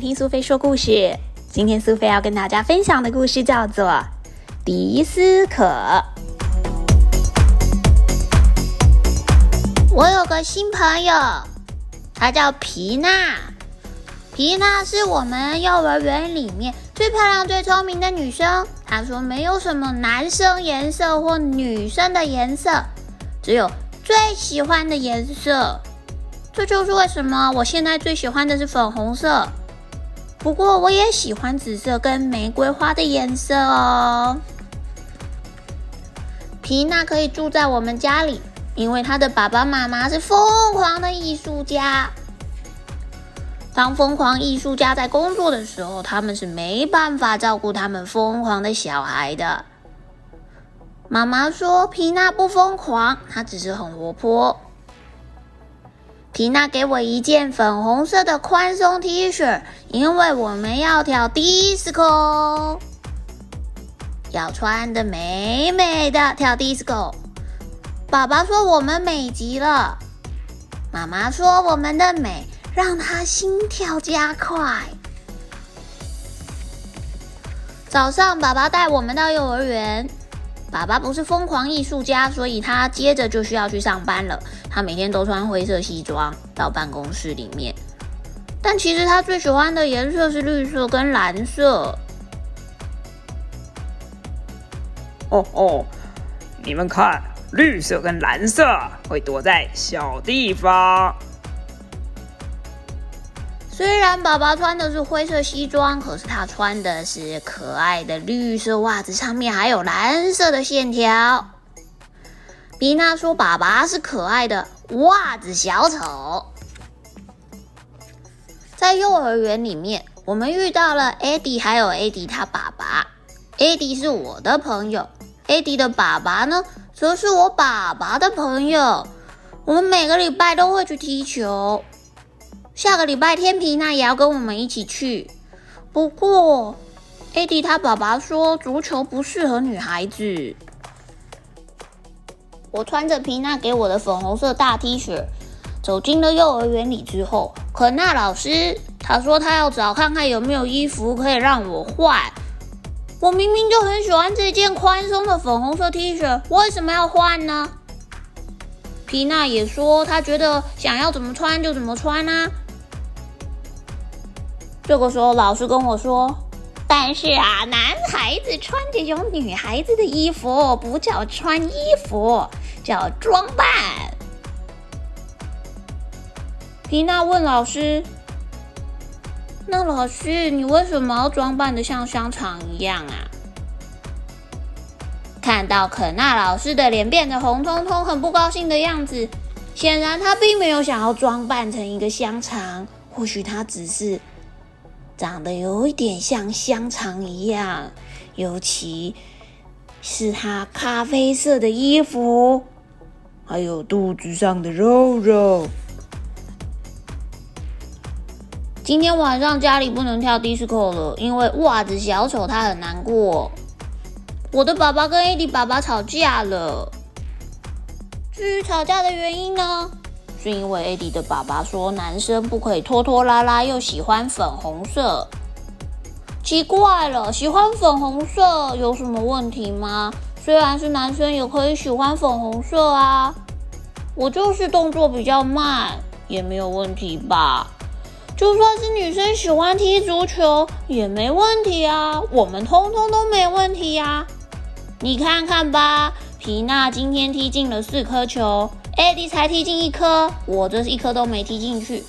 听苏菲说故事。今天苏菲要跟大家分享的故事叫做《迪斯可》。我有个新朋友，她叫皮娜。皮娜是我们幼儿园里面最漂亮、最聪明的女生。她说没有什么男生颜色或女生的颜色，只有最喜欢的颜色。这就是为什么我现在最喜欢的是粉红色。不过我也喜欢紫色跟玫瑰花的颜色哦。皮娜可以住在我们家里，因为她的爸爸妈妈是疯狂的艺术家。当疯狂艺术家在工作的时候，他们是没办法照顾他们疯狂的小孩的。妈妈说：“皮娜不疯狂，她只是很活泼。”皮娜给我一件粉红色的宽松 T 恤，因为我们要跳 disco，要穿的美美的跳 disco。爸爸说我们美极了，妈妈说我们的美。让他心跳加快。早上，爸爸带我们到幼儿园。爸爸不是疯狂艺术家，所以他接着就需要去上班了。他每天都穿灰色西装到办公室里面，但其实他最喜欢的颜色是绿色跟蓝色。哦哦，你们看，绿色跟蓝色会躲在小地方。虽然爸爸穿的是灰色西装，可是他穿的是可爱的绿色袜子，上面还有蓝色的线条。比娜说：“爸爸是可爱的袜子小丑。”在幼儿园里面，我们遇到了 Eddie，还有 Eddie 他爸爸。Eddie 是我的朋友，Eddie 的爸爸呢，则是我爸爸的朋友。我们每个礼拜都会去踢球。下个礼拜天，皮娜也要跟我们一起去。不过，艾迪他爸爸说足球不适合女孩子。我穿着皮娜给我的粉红色大 T 恤，走进了幼儿园里之后，可那老师他说他要找看看有没有衣服可以让我换。我明明就很喜欢这件宽松的粉红色 T 恤，为什么要换呢？皮娜也说她觉得想要怎么穿就怎么穿啊。这个时候，老师跟我说：“但是啊，男孩子穿这种女孩子的衣服不叫穿衣服，叫装扮。”皮娜问老师：“那老师，你为什么要装扮的像香肠一样啊？”看到肯纳老师的脸变得红彤彤、很不高兴的样子，显然他并没有想要装扮成一个香肠，或许他只是……长得有一点像香肠一样，尤其是他咖啡色的衣服，还有肚子上的肉肉。今天晚上家里不能跳 disco 了，因为袜子小丑他很难过。我的爸爸跟 AD 爸爸吵架了。至于吵架的原因呢？是因为艾迪的爸爸说男生不可以拖拖拉拉，又喜欢粉红色。奇怪了，喜欢粉红色有什么问题吗？虽然是男生也可以喜欢粉红色啊。我就是动作比较慢，也没有问题吧？就算是女生喜欢踢足球也没问题啊，我们通通都没问题呀。你看看吧，皮娜今天踢进了四颗球。艾迪才踢进一颗，我这是一颗都没踢进去。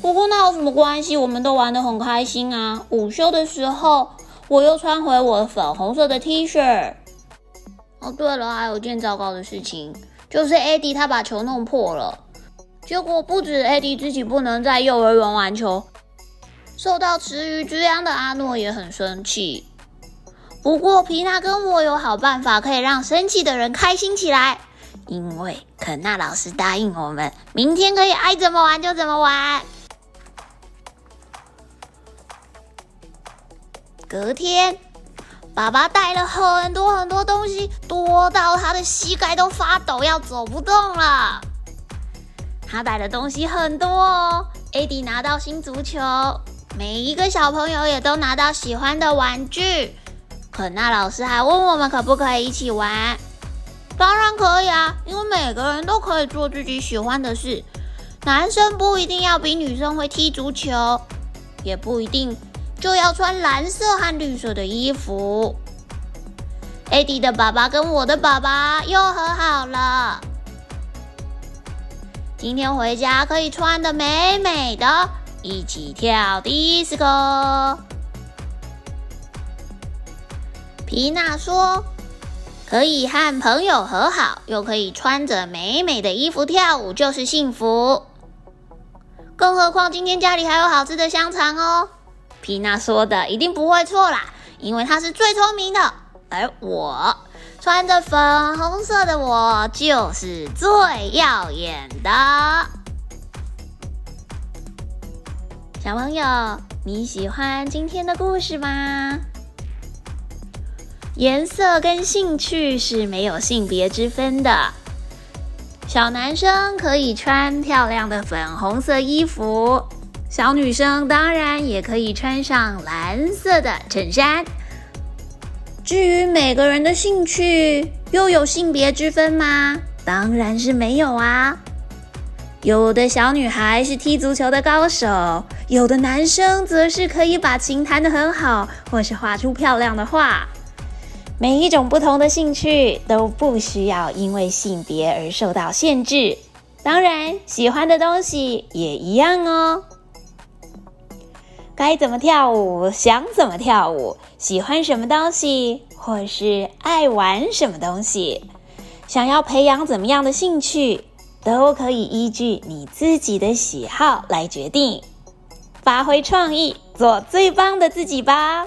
不过那有什么关系？我们都玩得很开心啊！午休的时候，我又穿回我粉红色的 T 恤。哦，对了，还有件糟糕的事情，就是艾迪他把球弄破了。结果不止艾迪自己不能在幼儿园玩球，受到池鱼之殃的阿诺也很生气。不过皮娜跟我有好办法，可以让生气的人开心起来。因为肯纳老师答应我们，明天可以爱怎么玩就怎么玩。隔天，爸爸带了很多很多东西，多到他的膝盖都发抖，要走不动了。他带的东西很多哦。艾迪拿到新足球，每一个小朋友也都拿到喜欢的玩具。可娜老师还问我们可不可以一起玩？当然可以啊，因为每个人都可以做自己喜欢的事。男生不一定要比女生会踢足球，也不一定就要穿蓝色和绿色的衣服。艾迪的爸爸跟我的爸爸又和好了。今天回家可以穿的美美的，一起跳迪斯科。皮娜说：“可以和朋友和好，又可以穿着美美的衣服跳舞，就是幸福。更何况今天家里还有好吃的香肠哦。”皮娜说的一定不会错啦，因为她是最聪明的。而我穿着粉红色的，我就是最耀眼的。小朋友，你喜欢今天的故事吗？颜色跟兴趣是没有性别之分的。小男生可以穿漂亮的粉红色衣服，小女生当然也可以穿上蓝色的衬衫。至于每个人的兴趣，又有性别之分吗？当然是没有啊。有的小女孩是踢足球的高手，有的男生则是可以把琴弹得很好，或是画出漂亮的画。每一种不同的兴趣都不需要因为性别而受到限制，当然喜欢的东西也一样哦。该怎么跳舞，想怎么跳舞，喜欢什么东西，或是爱玩什么东西，想要培养怎么样的兴趣，都可以依据你自己的喜好来决定，发挥创意，做最棒的自己吧。